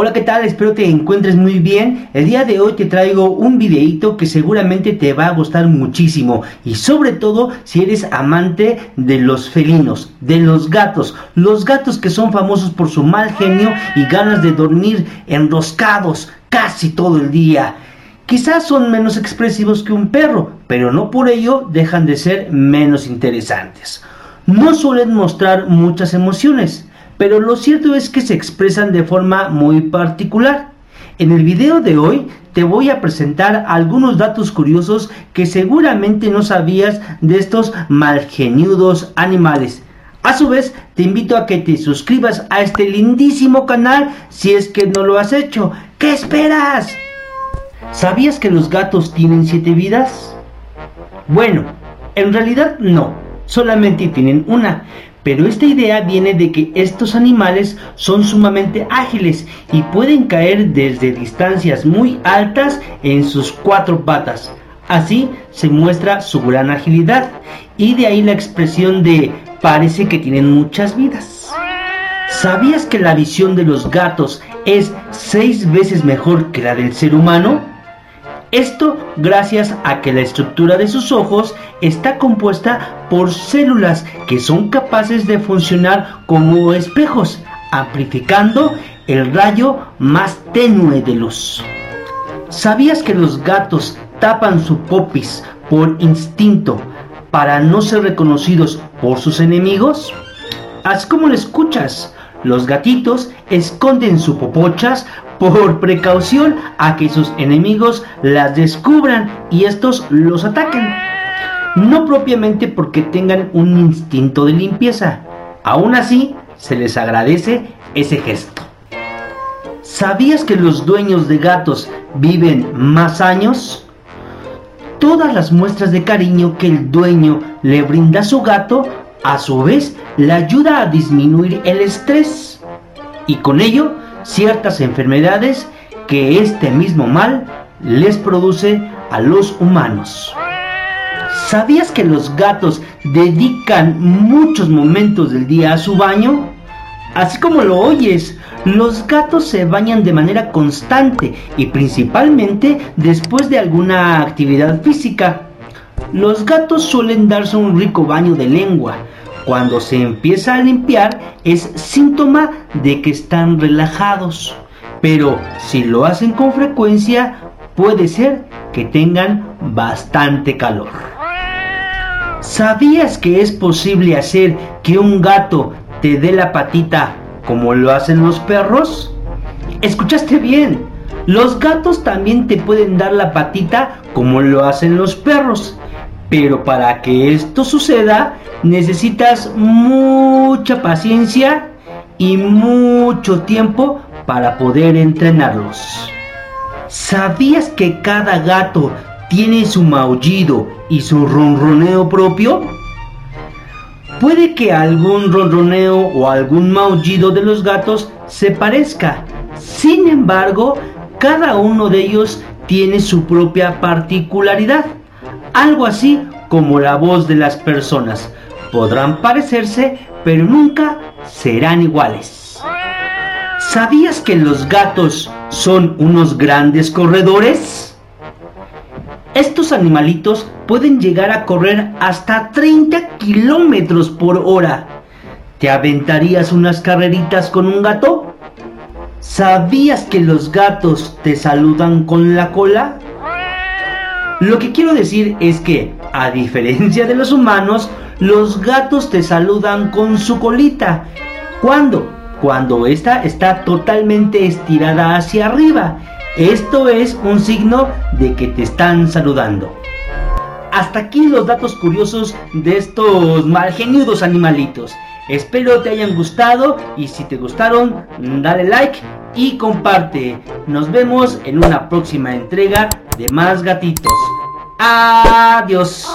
Hola, ¿qué tal? Espero te encuentres muy bien. El día de hoy te traigo un videito que seguramente te va a gustar muchísimo y sobre todo si eres amante de los felinos, de los gatos, los gatos que son famosos por su mal genio y ganas de dormir enroscados casi todo el día. Quizás son menos expresivos que un perro, pero no por ello dejan de ser menos interesantes. No suelen mostrar muchas emociones, pero lo cierto es que se expresan de forma muy particular. En el video de hoy te voy a presentar algunos datos curiosos que seguramente no sabías de estos malgeniudos animales. A su vez, te invito a que te suscribas a este lindísimo canal si es que no lo has hecho. ¿Qué esperas? ¿Sabías que los gatos tienen siete vidas? Bueno, en realidad no, solamente tienen una, pero esta idea viene de que estos animales son sumamente ágiles y pueden caer desde distancias muy altas en sus cuatro patas. Así se muestra su gran agilidad y de ahí la expresión de parece que tienen muchas vidas. ¿Sabías que la visión de los gatos es seis veces mejor que la del ser humano? Esto gracias a que la estructura de sus ojos está compuesta por células que son capaces de funcionar como espejos, amplificando el rayo más tenue de luz. ¿Sabías que los gatos tapan su popis por instinto para no ser reconocidos por sus enemigos? Haz como lo escuchas, los gatitos esconden sus popochas por precaución a que sus enemigos las descubran y estos los ataquen. No propiamente porque tengan un instinto de limpieza. Aún así, se les agradece ese gesto. ¿Sabías que los dueños de gatos viven más años? Todas las muestras de cariño que el dueño le brinda a su gato, a su vez, le ayuda a disminuir el estrés. Y con ello, ciertas enfermedades que este mismo mal les produce a los humanos. ¿Sabías que los gatos dedican muchos momentos del día a su baño? Así como lo oyes, los gatos se bañan de manera constante y principalmente después de alguna actividad física. Los gatos suelen darse un rico baño de lengua, cuando se empieza a limpiar es síntoma de que están relajados. Pero si lo hacen con frecuencia, puede ser que tengan bastante calor. ¿Sabías que es posible hacer que un gato te dé la patita como lo hacen los perros? ¿Escuchaste bien? Los gatos también te pueden dar la patita como lo hacen los perros. Pero para que esto suceda, necesitas mucha paciencia y mucho tiempo para poder entrenarlos. ¿Sabías que cada gato tiene su maullido y su ronroneo propio? Puede que algún ronroneo o algún maullido de los gatos se parezca. Sin embargo, cada uno de ellos tiene su propia particularidad. Algo así como la voz de las personas. Podrán parecerse, pero nunca serán iguales. ¿Sabías que los gatos son unos grandes corredores? Estos animalitos pueden llegar a correr hasta 30 kilómetros por hora. ¿Te aventarías unas carreritas con un gato? ¿Sabías que los gatos te saludan con la cola? Lo que quiero decir es que, a diferencia de los humanos, los gatos te saludan con su colita. ¿Cuándo? Cuando esta está totalmente estirada hacia arriba. Esto es un signo de que te están saludando. Hasta aquí los datos curiosos de estos malgeniudos animalitos. Espero te hayan gustado y si te gustaron, dale like y comparte. Nos vemos en una próxima entrega de más gatitos. Adiós.